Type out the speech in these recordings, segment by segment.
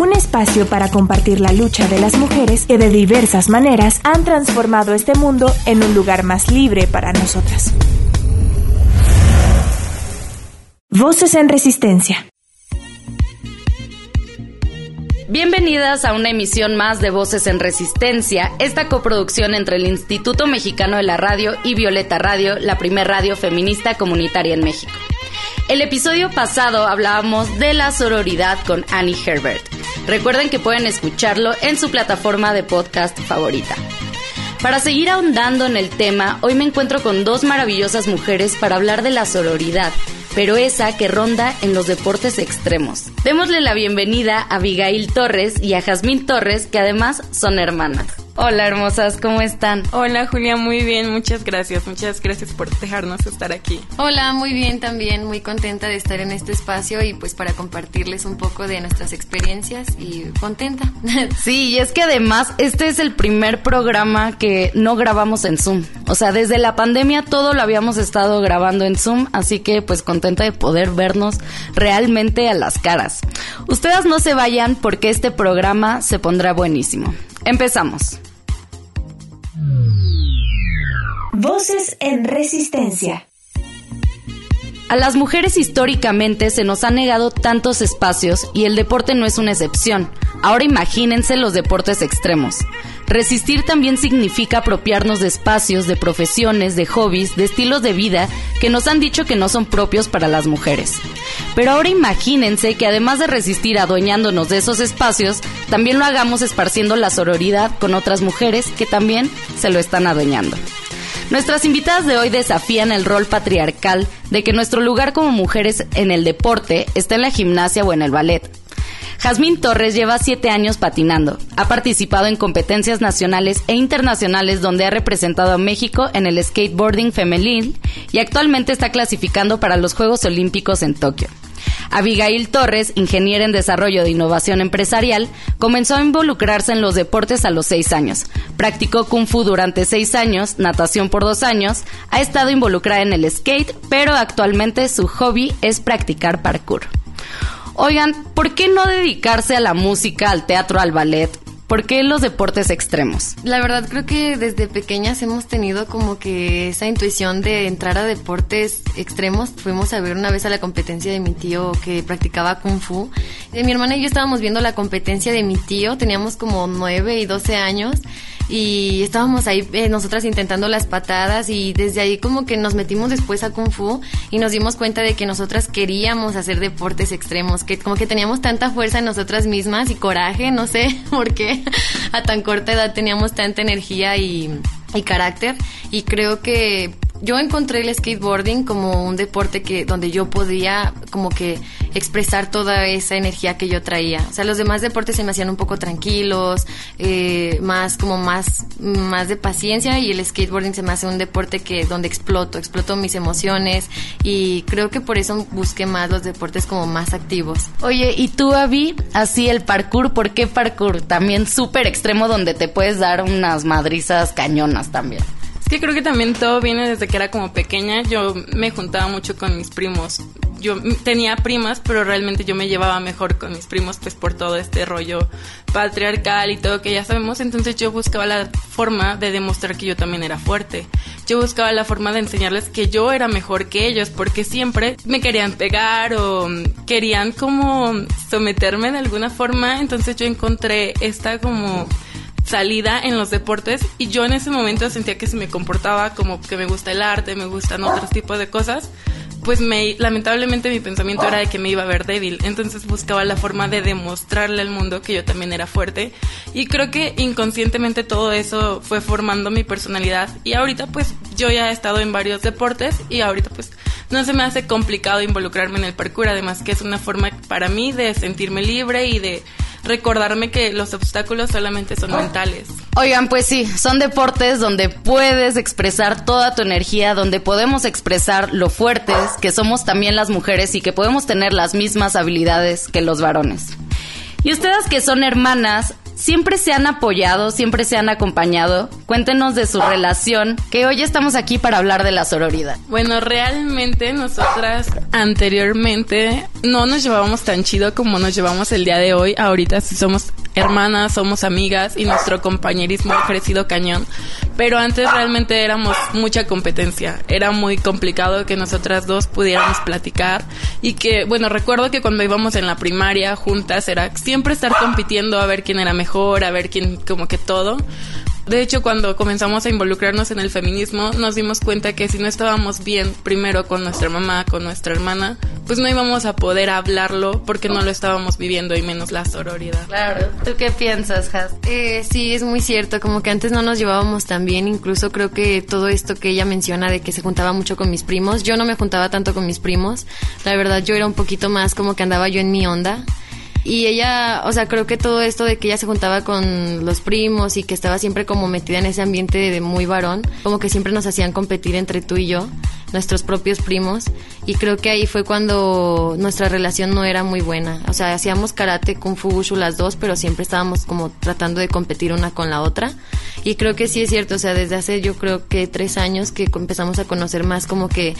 Un espacio para compartir la lucha de las mujeres que de diversas maneras han transformado este mundo en un lugar más libre para nosotras. Voces en Resistencia. Bienvenidas a una emisión más de Voces en Resistencia, esta coproducción entre el Instituto Mexicano de la Radio y Violeta Radio, la primer radio feminista comunitaria en México. El episodio pasado hablábamos de la sororidad con Annie Herbert. Recuerden que pueden escucharlo en su plataforma de podcast favorita. Para seguir ahondando en el tema, hoy me encuentro con dos maravillosas mujeres para hablar de la sororidad, pero esa que ronda en los deportes extremos. Démosle la bienvenida a Abigail Torres y a Jazmín Torres, que además son hermanas. Hola hermosas, ¿cómo están? Hola Julia, muy bien, muchas gracias, muchas gracias por dejarnos estar aquí. Hola, muy bien también, muy contenta de estar en este espacio y pues para compartirles un poco de nuestras experiencias y contenta. Sí, y es que además este es el primer programa que no grabamos en Zoom. O sea, desde la pandemia todo lo habíamos estado grabando en Zoom, así que pues contenta de poder vernos realmente a las caras. Ustedes no se vayan porque este programa se pondrá buenísimo. Empezamos. Voces en Resistencia. A las mujeres históricamente se nos han negado tantos espacios y el deporte no es una excepción. Ahora imagínense los deportes extremos. Resistir también significa apropiarnos de espacios, de profesiones, de hobbies, de estilos de vida que nos han dicho que no son propios para las mujeres. Pero ahora imagínense que además de resistir adueñándonos de esos espacios, también lo hagamos esparciendo la sororidad con otras mujeres que también se lo están adueñando. Nuestras invitadas de hoy desafían el rol patriarcal de que nuestro lugar como mujeres en el deporte está en la gimnasia o en el ballet. Jazmín Torres lleva siete años patinando. Ha participado en competencias nacionales e internacionales donde ha representado a México en el skateboarding femenil y actualmente está clasificando para los Juegos Olímpicos en Tokio. Abigail Torres, ingeniera en desarrollo de innovación empresarial, comenzó a involucrarse en los deportes a los seis años. Practicó kung fu durante seis años, natación por dos años, ha estado involucrada en el skate, pero actualmente su hobby es practicar parkour. Oigan, ¿por qué no dedicarse a la música, al teatro, al ballet? ¿Por qué los deportes extremos? La verdad creo que desde pequeñas hemos tenido como que esa intuición de entrar a deportes extremos. Fuimos a ver una vez a la competencia de mi tío que practicaba kung fu. Eh, mi hermana y yo estábamos viendo la competencia de mi tío, teníamos como 9 y 12 años y estábamos ahí eh, nosotras intentando las patadas y desde ahí como que nos metimos después a Kung Fu y nos dimos cuenta de que nosotras queríamos hacer deportes extremos, que como que teníamos tanta fuerza en nosotras mismas y coraje, no sé por qué a tan corta edad teníamos tanta energía y, y carácter. Y creo que yo encontré el skateboarding como un deporte que donde yo podía como que expresar toda esa energía que yo traía. O sea, los demás deportes se me hacían un poco tranquilos, eh, más como más más de paciencia y el skateboarding se me hace un deporte que donde exploto, exploto mis emociones y creo que por eso busqué más los deportes como más activos. Oye, ¿y tú, Avi? Así el parkour, ¿por qué parkour? También súper extremo donde te puedes dar unas madrizas cañonas también que creo que también todo viene desde que era como pequeña. Yo me juntaba mucho con mis primos. Yo tenía primas, pero realmente yo me llevaba mejor con mis primos, pues por todo este rollo patriarcal y todo que ya sabemos. Entonces yo buscaba la forma de demostrar que yo también era fuerte. Yo buscaba la forma de enseñarles que yo era mejor que ellos, porque siempre me querían pegar o querían como someterme de alguna forma. Entonces yo encontré esta como salida en los deportes y yo en ese momento sentía que si me comportaba como que me gusta el arte, me gustan otros tipos de cosas, pues me lamentablemente mi pensamiento era de que me iba a ver débil, entonces buscaba la forma de demostrarle al mundo que yo también era fuerte. Y creo que inconscientemente todo eso fue formando mi personalidad. Y ahorita pues yo ya he estado en varios deportes y ahorita pues no se me hace complicado involucrarme en el parkour, además que es una forma para mí de sentirme libre y de recordarme que los obstáculos solamente son mentales. Oigan, pues sí, son deportes donde puedes expresar toda tu energía, donde podemos expresar lo fuertes que somos también las mujeres y que podemos tener las mismas habilidades que los varones. Y ustedes que son hermanas, siempre se han apoyado, siempre se han acompañado. Cuéntenos de su relación, que hoy estamos aquí para hablar de la sororidad. Bueno, realmente nosotras anteriormente no nos llevábamos tan chido como nos llevamos el día de hoy. Ahorita sí somos hermanas, somos amigas y nuestro compañerismo ha crecido cañón. Pero antes realmente éramos mucha competencia. Era muy complicado que nosotras dos pudiéramos platicar y que, bueno, recuerdo que cuando íbamos en la primaria juntas era siempre estar compitiendo a ver quién era mejor a ver quién, como que todo. De hecho, cuando comenzamos a involucrarnos en el feminismo, nos dimos cuenta que si no estábamos bien primero con nuestra mamá, con nuestra hermana, pues no íbamos a poder hablarlo porque no lo estábamos viviendo y menos la sororidad. Claro. ¿Tú qué piensas, Has? Eh, sí, es muy cierto. Como que antes no nos llevábamos tan bien. Incluso creo que todo esto que ella menciona de que se juntaba mucho con mis primos, yo no me juntaba tanto con mis primos. La verdad, yo era un poquito más como que andaba yo en mi onda. Y ella, o sea, creo que todo esto de que ella se juntaba con los primos y que estaba siempre como metida en ese ambiente de muy varón, como que siempre nos hacían competir entre tú y yo, nuestros propios primos. Y creo que ahí fue cuando nuestra relación no era muy buena. O sea, hacíamos karate, kung fu, wushu las dos, pero siempre estábamos como tratando de competir una con la otra. Y creo que sí es cierto, o sea, desde hace yo creo que tres años que empezamos a conocer más como que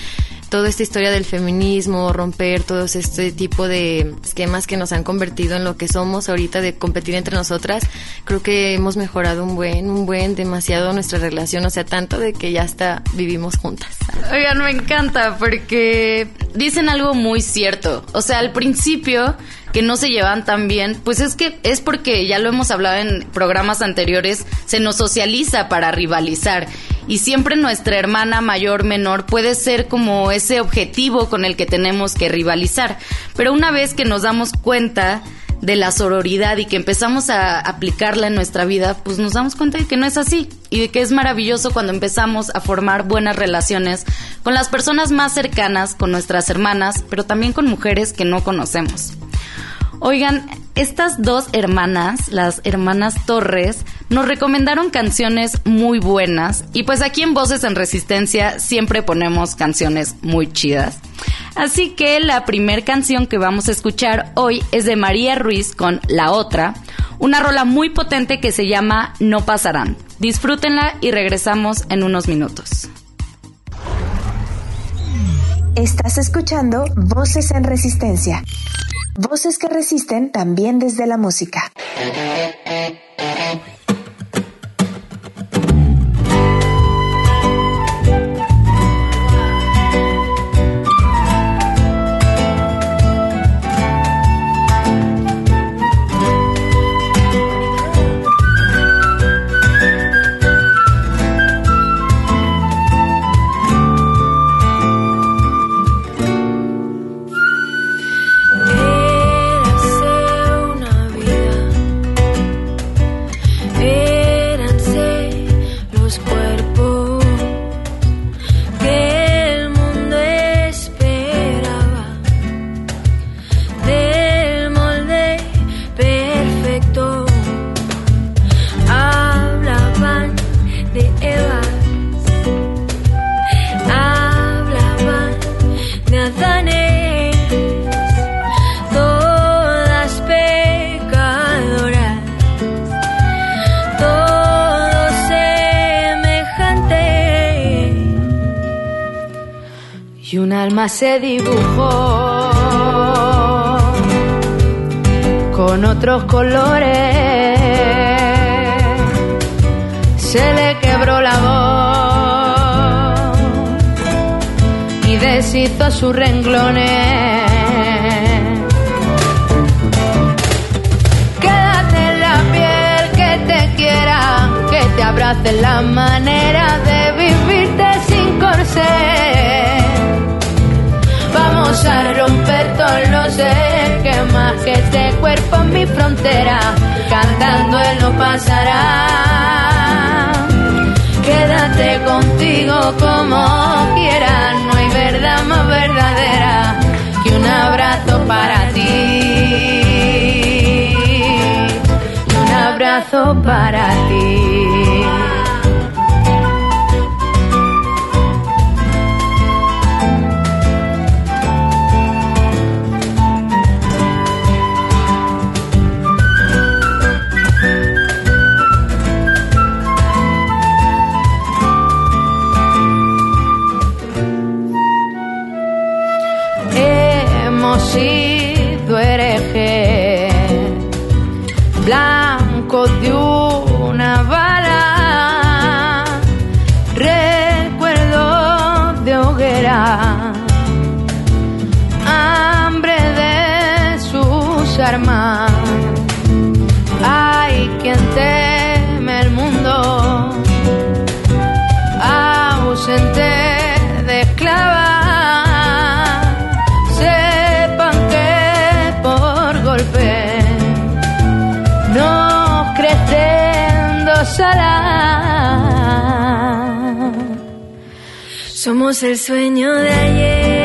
toda esta historia del feminismo, romper todos este tipo de esquemas que nos han convertido en lo que somos ahorita de competir entre nosotras, creo que hemos mejorado un buen, un buen, demasiado nuestra relación, o sea, tanto de que ya hasta vivimos juntas. Oigan, me encanta porque dicen algo muy cierto. O sea, al principio que no se llevan tan bien, pues es que es porque ya lo hemos hablado en programas anteriores, se nos socializa para rivalizar y siempre nuestra hermana mayor, menor puede ser como ese objetivo con el que tenemos que rivalizar. Pero una vez que nos damos cuenta de la sororidad y que empezamos a aplicarla en nuestra vida, pues nos damos cuenta de que no es así y de que es maravilloso cuando empezamos a formar buenas relaciones con las personas más cercanas, con nuestras hermanas, pero también con mujeres que no conocemos. Oigan, estas dos hermanas, las hermanas Torres, nos recomendaron canciones muy buenas y pues aquí en Voces en Resistencia siempre ponemos canciones muy chidas. Así que la primer canción que vamos a escuchar hoy es de María Ruiz con La Otra, una rola muy potente que se llama No Pasarán. Disfrútenla y regresamos en unos minutos. Estás escuchando Voces en Resistencia. Voces que resisten también desde la música. Otros colores. Se le quebró la voz y deshizo sus renglones. Quédate en la piel que te quiera, que te abrace la manera de vivirte sin corsé Vamos a romper todos los esquemas que este cuerpo en mi frontera, cantando él no pasará. Quédate contigo como quieras, no hay verdad más verdadera que un abrazo para ti. abrazo para ti. Somos el sueño de ayer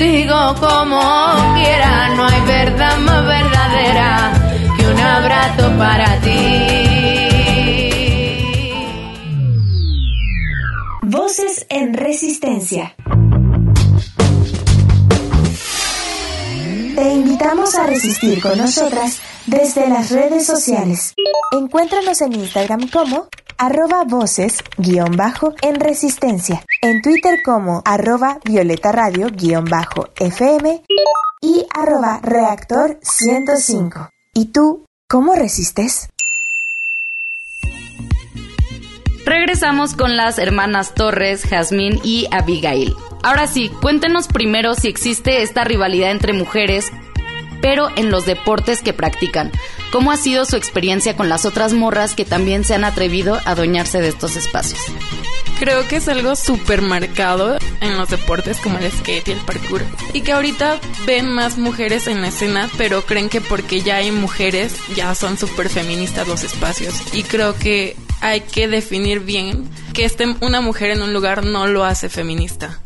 contigo como quieras. No hay verdad más verdadera que un abrazo para ti. Voces en Resistencia. Te invitamos a resistir con nosotras desde las redes sociales. Encuéntranos en Instagram como arroba voces guion bajo en resistencia, en Twitter como arroba violeta radio guion bajo fm y arroba reactor 105. ¿Y tú, cómo resistes? Regresamos con las hermanas Torres, Jazmín y Abigail. Ahora sí, cuéntenos primero si existe esta rivalidad entre mujeres, pero en los deportes que practican. ¿Cómo ha sido su experiencia con las otras morras que también se han atrevido a adueñarse de estos espacios? Creo que es algo súper marcado en los deportes como el skate y el parkour. Y que ahorita ven más mujeres en la escena, pero creen que porque ya hay mujeres, ya son súper feministas los espacios. Y creo que hay que definir bien que esté una mujer en un lugar no lo hace feminista.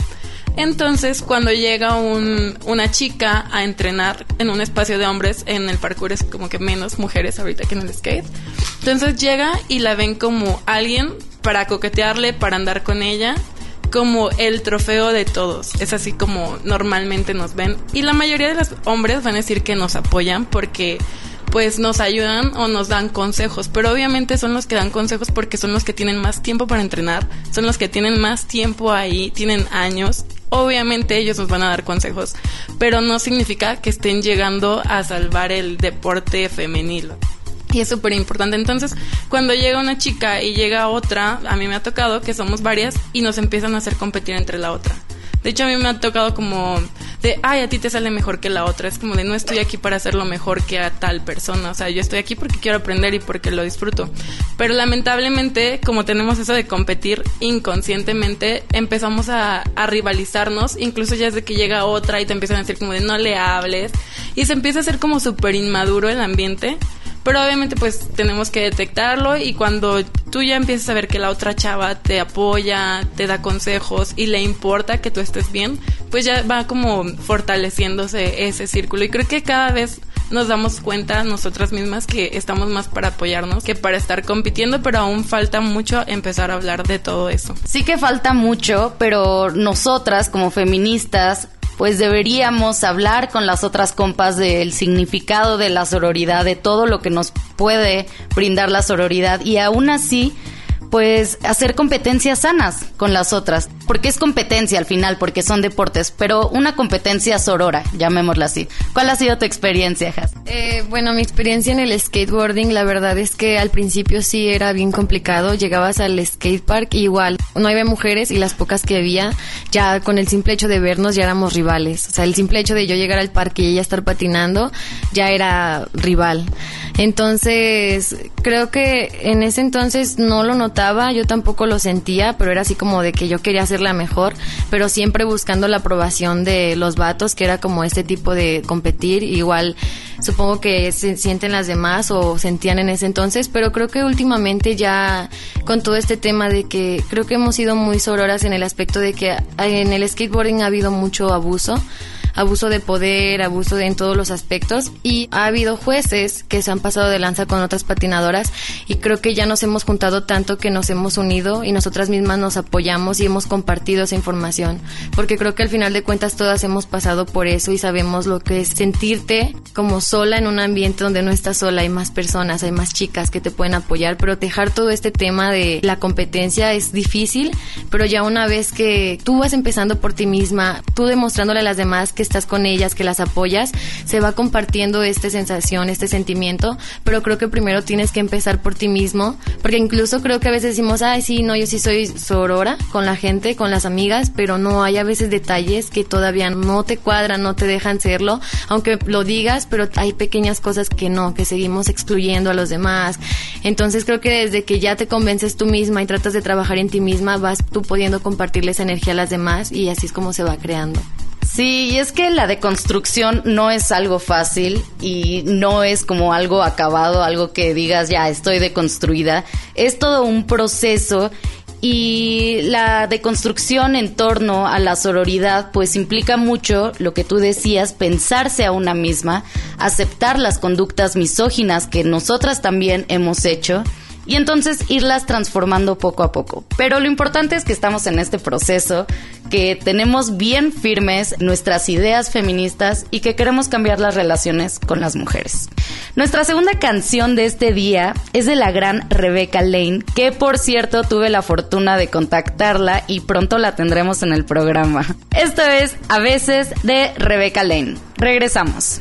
Entonces, cuando llega un- una chica a entrenar en un espacio de hombres, en el parkour es como que menos mujeres ahorita que en el skate. Entonces llega y la ven como alguien para coquetearle, para andar con ella, como el trofeo de todos. Es así como normalmente nos ven. Y la mayoría de los hombres van a decir que nos apoyan porque pues nos ayudan o nos dan consejos, pero obviamente son los que dan consejos porque son los que tienen más tiempo para entrenar, son los que tienen más tiempo ahí, tienen años. Obviamente ellos nos van a dar consejos, pero no significa que estén llegando a salvar el deporte femenil. Y es súper importante. Entonces, cuando llega una chica y llega otra, a mí me ha tocado que somos varias y nos empiezan a hacer competir entre la otra. De hecho, a mí me ha tocado como de, ay, a ti te sale mejor que la otra. Es como de, no estoy aquí para hacerlo mejor que a tal persona. O sea, yo estoy aquí porque quiero aprender y porque lo disfruto. Pero lamentablemente, como tenemos eso de competir inconscientemente, empezamos a, rivalizarnos. Incluso ya es de que llega otra y te empiezan a decir como de, no le hables. Y se empieza a hacer como súper inmaduro el ambiente. Pero obviamente pues tenemos que detectarlo y cuando tú ya empiezas a ver que la otra chava te apoya, te da consejos y le importa que tú estés bien, pues ya va como fortaleciéndose ese círculo. Y creo que cada vez nos damos cuenta nosotras mismas que estamos más para apoyarnos que para estar compitiendo, pero aún falta mucho empezar a hablar de todo eso. Sí que falta mucho, pero nosotras como feministas pues deberíamos hablar con las otras compas del significado de la sororidad, de todo lo que nos puede brindar la sororidad y aún así pues hacer competencias sanas con las otras, porque es competencia al final, porque son deportes, pero una competencia sorora, llamémosla así. ¿Cuál ha sido tu experiencia, Has? Eh, bueno, mi experiencia en el skateboarding, la verdad es que al principio sí era bien complicado. Llegabas al skatepark y igual no había mujeres y las pocas que había, ya con el simple hecho de vernos ya éramos rivales. O sea, el simple hecho de yo llegar al parque y ella estar patinando ya era rival. Entonces, creo que en ese entonces no lo notaba, yo tampoco lo sentía, pero era así como de que yo quería la mejor, pero siempre buscando la aprobación de los vatos, que era como este tipo de competir. Igual supongo que se sienten las demás o sentían en ese entonces, pero creo que últimamente ya con todo este tema de que creo que hemos sido muy sororas en el aspecto de que en el skateboarding ha habido mucho abuso abuso de poder, abuso de, en todos los aspectos y ha habido jueces que se han pasado de lanza con otras patinadoras y creo que ya nos hemos juntado tanto que nos hemos unido y nosotras mismas nos apoyamos y hemos compartido esa información porque creo que al final de cuentas todas hemos pasado por eso y sabemos lo que es sentirte como sola en un ambiente donde no estás sola, hay más personas, hay más chicas que te pueden apoyar, pero dejar todo este tema de la competencia es difícil, pero ya una vez que tú vas empezando por ti misma, tú demostrándole a las demás que estás con ellas, que las apoyas, se va compartiendo esta sensación, este sentimiento, pero creo que primero tienes que empezar por ti mismo, porque incluso creo que a veces decimos, ay, sí, no, yo sí soy sorora con la gente, con las amigas, pero no, hay a veces detalles que todavía no te cuadran, no te dejan serlo, aunque lo digas, pero hay pequeñas cosas que no, que seguimos excluyendo a los demás. Entonces creo que desde que ya te convences tú misma y tratas de trabajar en ti misma, vas tú pudiendo compartirles energía a las demás y así es como se va creando. Sí, y es que la deconstrucción no es algo fácil y no es como algo acabado, algo que digas ya estoy deconstruida. Es todo un proceso y la deconstrucción en torno a la sororidad pues implica mucho lo que tú decías, pensarse a una misma, aceptar las conductas misóginas que nosotras también hemos hecho y entonces irlas transformando poco a poco. Pero lo importante es que estamos en este proceso, que tenemos bien firmes nuestras ideas feministas y que queremos cambiar las relaciones con las mujeres. Nuestra segunda canción de este día es de la gran Rebecca Lane, que por cierto tuve la fortuna de contactarla y pronto la tendremos en el programa. Esto es A veces de Rebecca Lane. Regresamos.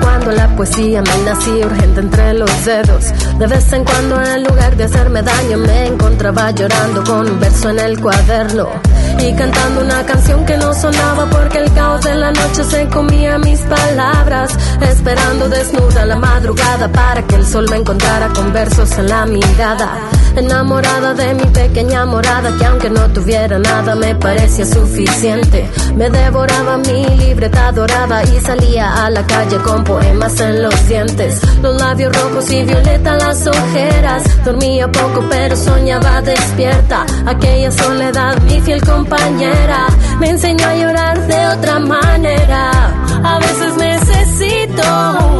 Cuando la poesía me nacía urgente entre los dedos. De vez en cuando en lugar de hacerme daño me encontraba llorando con un verso en el cuaderno y cantando una canción que no sonaba porque el caos de la noche se comía mis palabras, esperando desnuda la madrugada para que el sol me encontrara con versos en la mirada. Enamorada de mi pequeña morada que aunque no tuviera nada me parecía suficiente. Me devoraba mi libreta dorada y salía a la calle con poemas en los dientes. Los labios rojos y violeta las ojeras. Dormía poco pero soñaba despierta. Aquella soledad, mi fiel compañera, me enseñó a llorar de otra manera. A veces necesito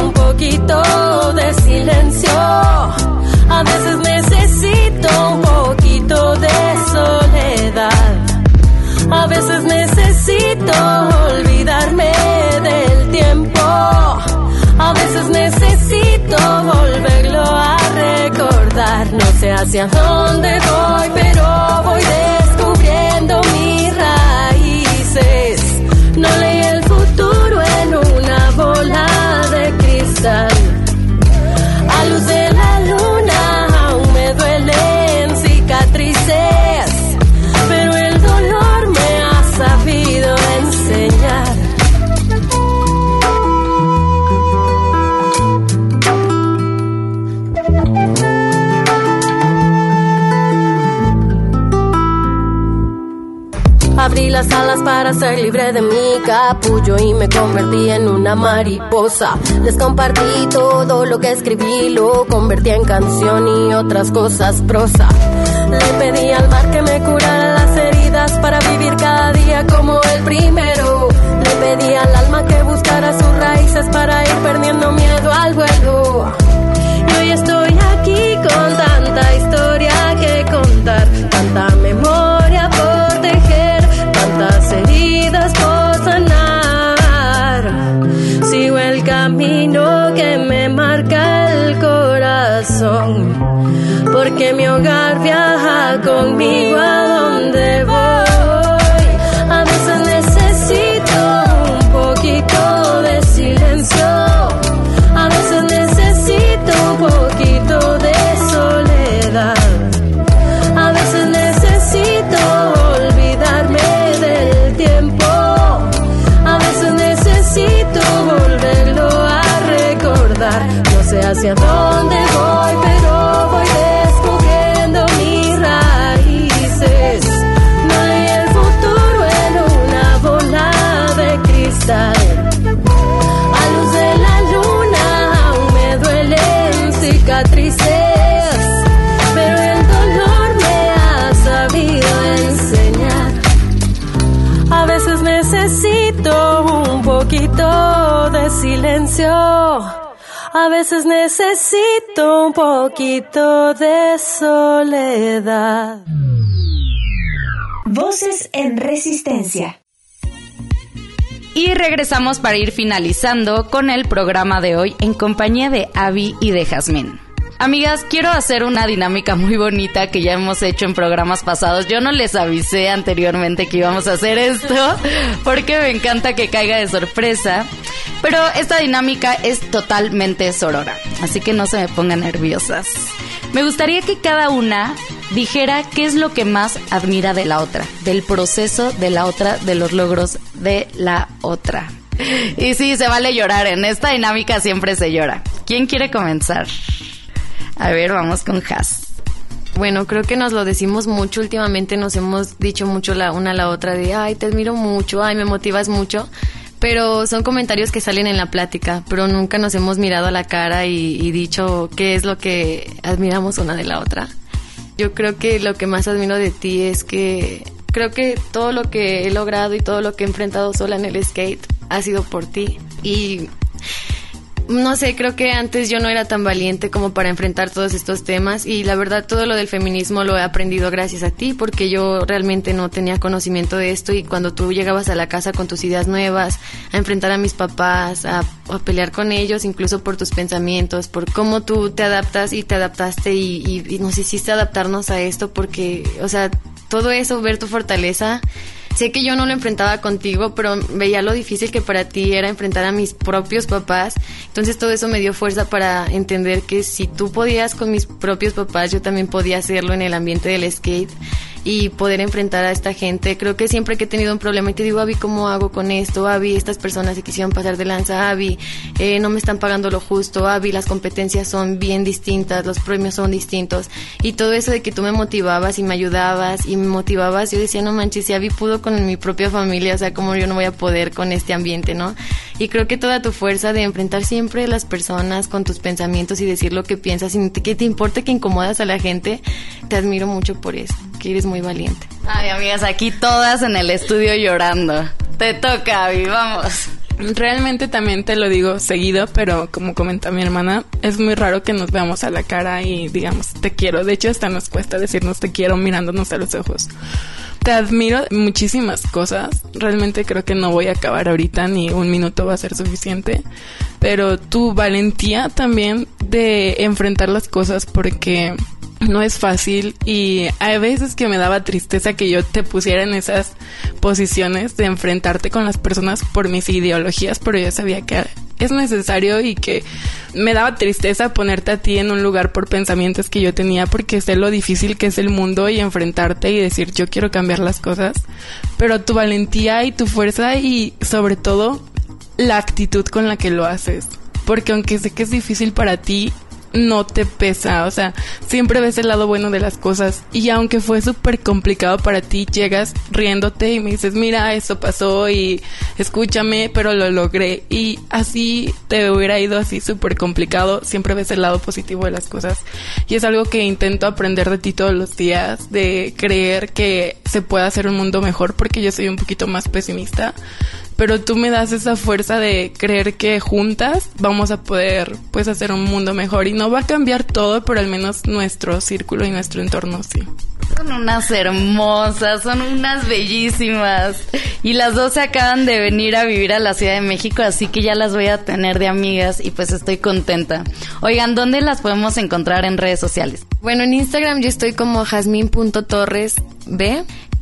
un poquito de silencio a veces necesito un poquito de soledad. A veces necesito olvidarme del tiempo. A veces necesito volverlo a recordar. No sé hacia dónde voy, pero voy descubriendo side las alas para ser libre de mi capullo y me convertí en una mariposa. Les compartí todo lo que escribí, lo convertí en canción y otras cosas prosa. Le pedí al mar que me curara las heridas para vivir cada día como el primero. Le pedí al alma que buscara sus raíces para ir perdiendo miedo al vuelo. Y hoy estoy aquí con tanta historia que contar, tanta porque mi hogar viaja conmigo a donde voy. A veces necesito un poquito de silencio, a veces necesito un poquito de soledad. A veces necesito olvidarme del tiempo. A veces necesito volverlo a recordar. No sé hacia dónde veces necesito un poquito de soledad. Voces en Resistencia. Y regresamos para ir finalizando con el programa de hoy en compañía de Abby y de Jazmín. Amigas, quiero hacer una dinámica muy bonita que ya hemos hecho en programas pasados. Yo no les avisé anteriormente que íbamos a hacer esto porque me encanta que caiga de sorpresa. Pero esta dinámica es totalmente sorora, así que no se me pongan nerviosas. Me gustaría que cada una dijera qué es lo que más admira de la otra, del proceso de la otra, de los logros de la otra. Y sí, se vale llorar, en esta dinámica siempre se llora. ¿Quién quiere comenzar? A ver, vamos con Has. Bueno, creo que nos lo decimos mucho últimamente, nos hemos dicho mucho la una a la otra de, ay, te admiro mucho, ay, me motivas mucho, pero son comentarios que salen en la plática, pero nunca nos hemos mirado a la cara y, y dicho qué es lo que admiramos una de la otra. Yo creo que lo que más admiro de ti es que creo que todo lo que he logrado y todo lo que he enfrentado sola en el skate ha sido por ti y no sé, creo que antes yo no era tan valiente como para enfrentar todos estos temas y la verdad todo lo del feminismo lo he aprendido gracias a ti porque yo realmente no tenía conocimiento de esto y cuando tú llegabas a la casa con tus ideas nuevas, a enfrentar a mis papás, a, pelear con ellos, incluso por tus pensamientos, por cómo tú te adaptas y te adaptaste y, y, y nos hiciste adaptarnos a esto porque, o sea, todo eso, ver tu fortaleza sé que yo no lo enfrentaba contigo, pero veía lo difícil que para ti era enfrentar a mis propios papás. Entonces todo eso me dio fuerza para entender que si tú podías con mis propios papás, yo también podía hacerlo en el ambiente del skate y poder enfrentar a esta gente. Creo que siempre que he tenido un problema y te digo, Avi, ¿cómo hago con esto? Avi, estas personas se quisieron pasar de lanza. Avi, eh, no me están pagando lo justo. Avi, las competencias son bien distintas, los premios son distintos. Y todo eso de que tú me motivabas y me ayudabas y me motivabas, yo decía, no manches, si Avi pudo con mi propia familia, o sea, ¿cómo yo no voy a poder con este ambiente, no? Y creo que toda tu fuerza de enfrentar siempre a las personas con tus pensamientos y decir lo que piensas, sin que te importe que incomodas a la gente, te admiro mucho por eso, que eres muy valiente. Ay, amigas, aquí todas en el estudio llorando. Te toca, Abby, vamos. Realmente también te lo digo seguido, pero como comenta mi hermana, es muy raro que nos veamos a la cara y digamos te quiero. De hecho, hasta nos cuesta decirnos te quiero mirándonos a los ojos. Te admiro muchísimas cosas. Realmente creo que no voy a acabar ahorita ni un minuto va a ser suficiente. Pero tu valentía también de enfrentar las cosas porque no es fácil y hay veces que me daba tristeza que yo te pusiera en esas posiciones de enfrentarte con las personas por mis ideologías, pero yo sabía que es necesario y que me daba tristeza ponerte a ti en un lugar por pensamientos que yo tenía porque sé lo difícil que es el mundo y enfrentarte y decir yo quiero cambiar las cosas, pero tu valentía y tu fuerza y sobre todo la actitud con la que lo haces. Porque aunque sé que es difícil para ti, no te pesa, o sea, siempre ves el lado bueno de las cosas. Y aunque fue súper complicado para ti, llegas riéndote y me dices, mira, eso pasó y escúchame, pero lo logré y así te hubiera ido así súper complicado, siempre ves el lado positivo de las cosas. Y es algo que intento aprender de ti todos los días, de creer que se puede hacer un mundo mejor porque yo soy un poquito más pesimista pero tú me das esa fuerza de creer que juntas vamos a poder pues hacer un mundo mejor y no va a cambiar todo, pero al menos nuestro círculo y nuestro entorno sí. Son unas hermosas, son unas bellísimas. Y las dos se acaban de venir a vivir a la Ciudad de México, así que ya las voy a tener de amigas y pues estoy contenta. Oigan, ¿dónde las podemos encontrar en redes sociales? Bueno, en Instagram yo estoy como jasmin.torresb.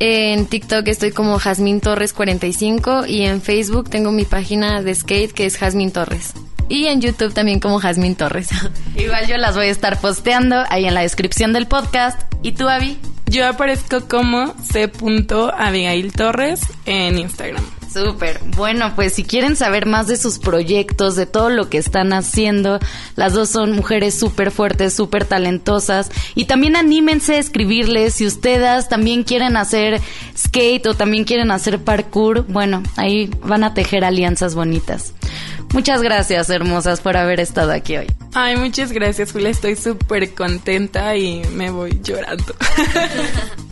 En TikTok estoy como Jasmine Torres 45 y en Facebook tengo mi página de skate que es Jasmine Torres. Y en YouTube también como Jasmine Torres. Igual yo las voy a estar posteando ahí en la descripción del podcast. ¿Y tú, Avi? Yo aparezco como c.abigail Torres en Instagram. Súper. Bueno, pues si quieren saber más de sus proyectos, de todo lo que están haciendo, las dos son mujeres súper fuertes, súper talentosas. Y también anímense a escribirles si ustedes también quieren hacer skate o también quieren hacer parkour. Bueno, ahí van a tejer alianzas bonitas. Muchas gracias, hermosas, por haber estado aquí hoy. Ay, muchas gracias, Julia. Estoy súper contenta y me voy llorando.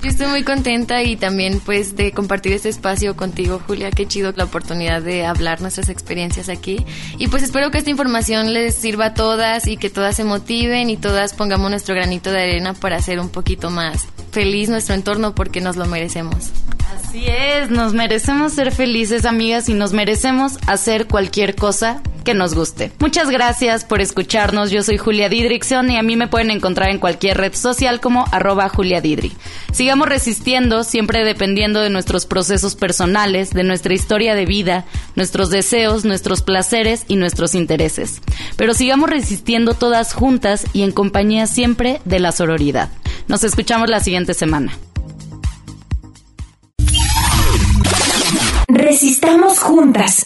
Yo estoy muy contenta y también pues de compartir este espacio contigo, Julia. Qué chido la oportunidad de hablar nuestras experiencias aquí. Y pues espero que esta información les sirva a todas y que todas se motiven y todas pongamos nuestro granito de arena para hacer un poquito más feliz nuestro entorno porque nos lo merecemos. Así es, nos merecemos ser felices, amigas, y nos merecemos hacer cualquier cosa que nos guste. Muchas gracias por escucharnos. Yo soy Julia Didrikson y a mí me pueden encontrar en cualquier red social como arroba Julia. Sigamos resistiendo, siempre dependiendo de nuestros procesos personales, de nuestra historia de vida, nuestros deseos, nuestros placeres y nuestros intereses. Pero sigamos resistiendo todas juntas y en compañía siempre de la sororidad. Nos escuchamos la siguiente semana. Resistamos juntas.